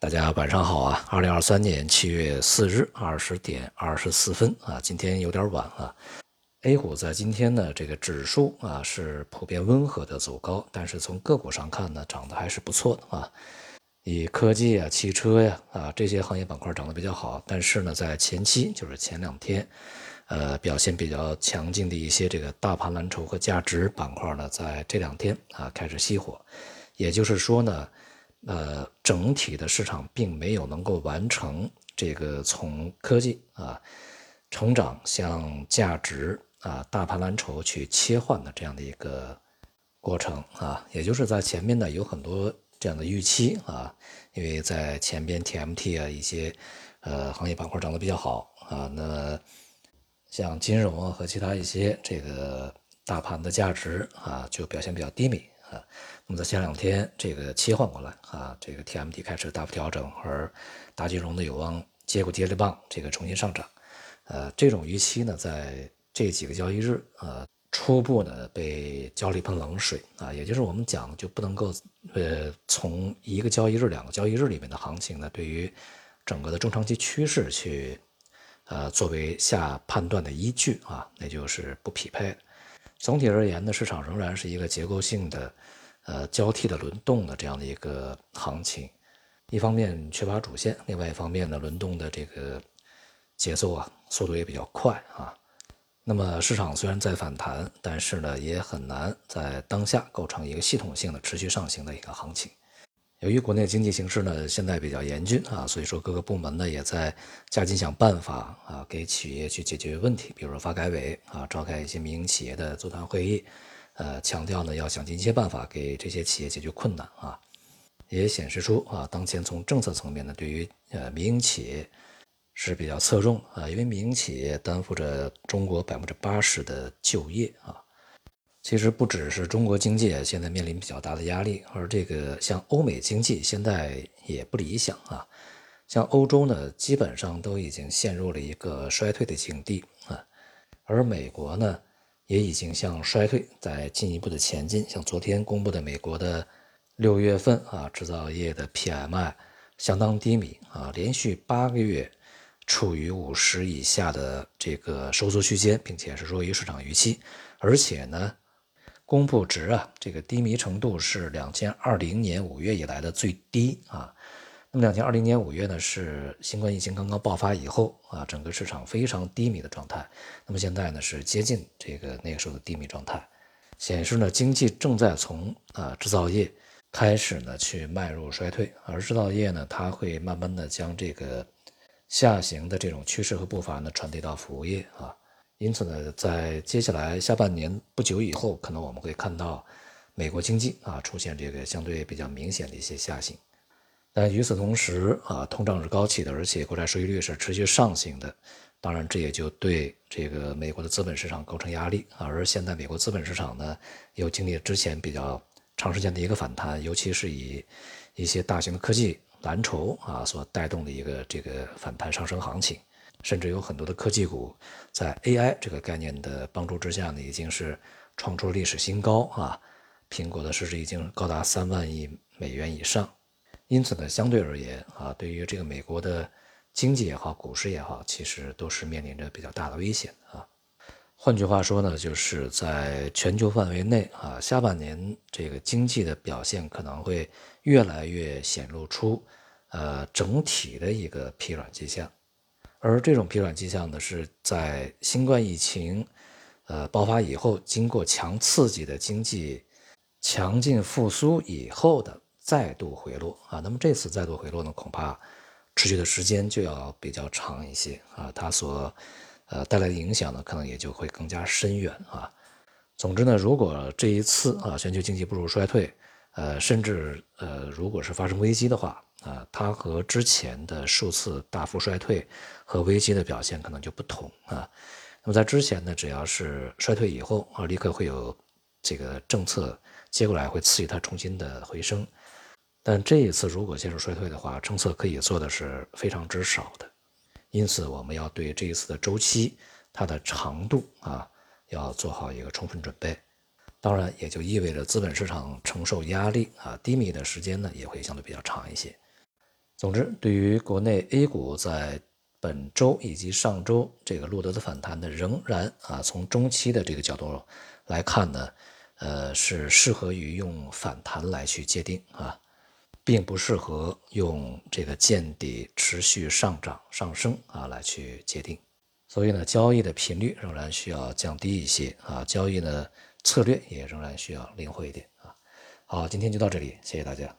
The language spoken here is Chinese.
大家晚上好啊！二零二三年七月四日二十点二十四分啊，今天有点晚啊。A 股在今天呢，这个指数啊是普遍温和的走高，但是从个股上看呢，涨得还是不错的啊。以科技啊、汽车呀啊这些行业板块涨得比较好，但是呢，在前期就是前两天，呃，表现比较强劲的一些这个大盘蓝筹和价值板块呢，在这两天啊开始熄火，也就是说呢。呃，整体的市场并没有能够完成这个从科技啊成长向价值啊大盘蓝筹去切换的这样的一个过程啊，也就是在前面呢有很多这样的预期啊，因为在前边 TMT 啊一些呃行业板块涨得比较好啊，那像金融啊和其他一些这个大盘的价值啊就表现比较低迷。啊，那么在前两天这个切换过来啊，这个 TMT 开始大幅调整，而大金融呢有望接过接力棒，这个重新上涨。呃，这种预期呢，在这几个交易日呃初步呢被浇了一盆冷水啊，也就是我们讲就不能够呃从一个交易日、两个交易日里面的行情呢，对于整个的中长期趋势去呃作为下判断的依据啊，那就是不匹配的。总体而言呢，市场仍然是一个结构性的，呃，交替的轮动的这样的一个行情。一方面缺乏主线，另外一方面呢，轮动的这个节奏啊，速度也比较快啊。那么市场虽然在反弹，但是呢，也很难在当下构成一个系统性的持续上行的一个行情。由于国内经济形势呢现在比较严峻啊，所以说各个部门呢也在加紧想办法啊，给企业去解决问题。比如说发改委啊，召开一些民营企业的座谈会议，呃，强调呢要想尽一切办法给这些企业解决困难啊，也显示出啊，当前从政策层面呢，对于呃民营企业是比较侧重啊，因为民营企业担负着中国百分之八十的就业啊。其实不只是中国经济现在面临比较大的压力，而这个像欧美经济现在也不理想啊。像欧洲呢，基本上都已经陷入了一个衰退的境地啊。而美国呢，也已经向衰退在进一步的前进。像昨天公布的美国的六月份啊，制造业的 PMI 相当低迷啊，连续八个月处于五十以下的这个收缩区间，并且是弱于市场预期，而且呢。公布值啊，这个低迷程度是两千二零年五月以来的最低啊。那么两千二零年五月呢，是新冠疫情刚刚爆发以后啊，整个市场非常低迷的状态。那么现在呢，是接近这个那个时候的低迷状态，显示呢经济正在从啊制造业开始呢去迈入衰退，而制造业呢，它会慢慢的将这个下行的这种趋势和步伐呢传递到服务业啊。因此呢，在接下来下半年不久以后，可能我们会看到美国经济啊出现这个相对比较明显的一些下行。但与此同时啊，通胀是高企的，而且国债收益率是持续上行的。当然，这也就对这个美国的资本市场构成压力。而现在美国资本市场呢，又经历之前比较长时间的一个反弹，尤其是以一些大型的科技蓝筹啊所带动的一个这个反弹上升行情。甚至有很多的科技股在 AI 这个概念的帮助之下呢，已经是创出了历史新高啊！苹果的市值已经高达三万亿美元以上。因此呢，相对而言啊，对于这个美国的经济也好，股市也好，其实都是面临着比较大的危险啊。换句话说呢，就是在全球范围内啊，下半年这个经济的表现可能会越来越显露出呃整体的一个疲软迹象。而这种疲软迹象呢，是在新冠疫情，呃爆发以后，经过强刺激的经济强劲复苏以后的再度回落啊。那么这次再度回落呢，恐怕持续的时间就要比较长一些啊。它所呃带来的影响呢，可能也就会更加深远啊。总之呢，如果这一次啊全球经济步入衰退，呃，甚至呃如果是发生危机的话。啊，它和之前的数次大幅衰退和危机的表现可能就不同啊。那么在之前呢，只要是衰退以后啊，立刻会有这个政策接过来，会刺激它重新的回升。但这一次如果陷入衰退的话，政策可以做的是非常之少的。因此，我们要对这一次的周期它的长度啊，要做好一个充分准备。当然，也就意味着资本市场承受压力啊低迷的时间呢，也会相对比较长一些。总之，对于国内 A 股在本周以及上周这个录得的反弹呢，仍然啊，从中期的这个角度来看呢，呃，是适合于用反弹来去界定啊，并不适合用这个见底持续上涨上升啊来去界定。所以呢，交易的频率仍然需要降低一些啊，交易呢策略也仍然需要灵活一点啊。好，今天就到这里，谢谢大家。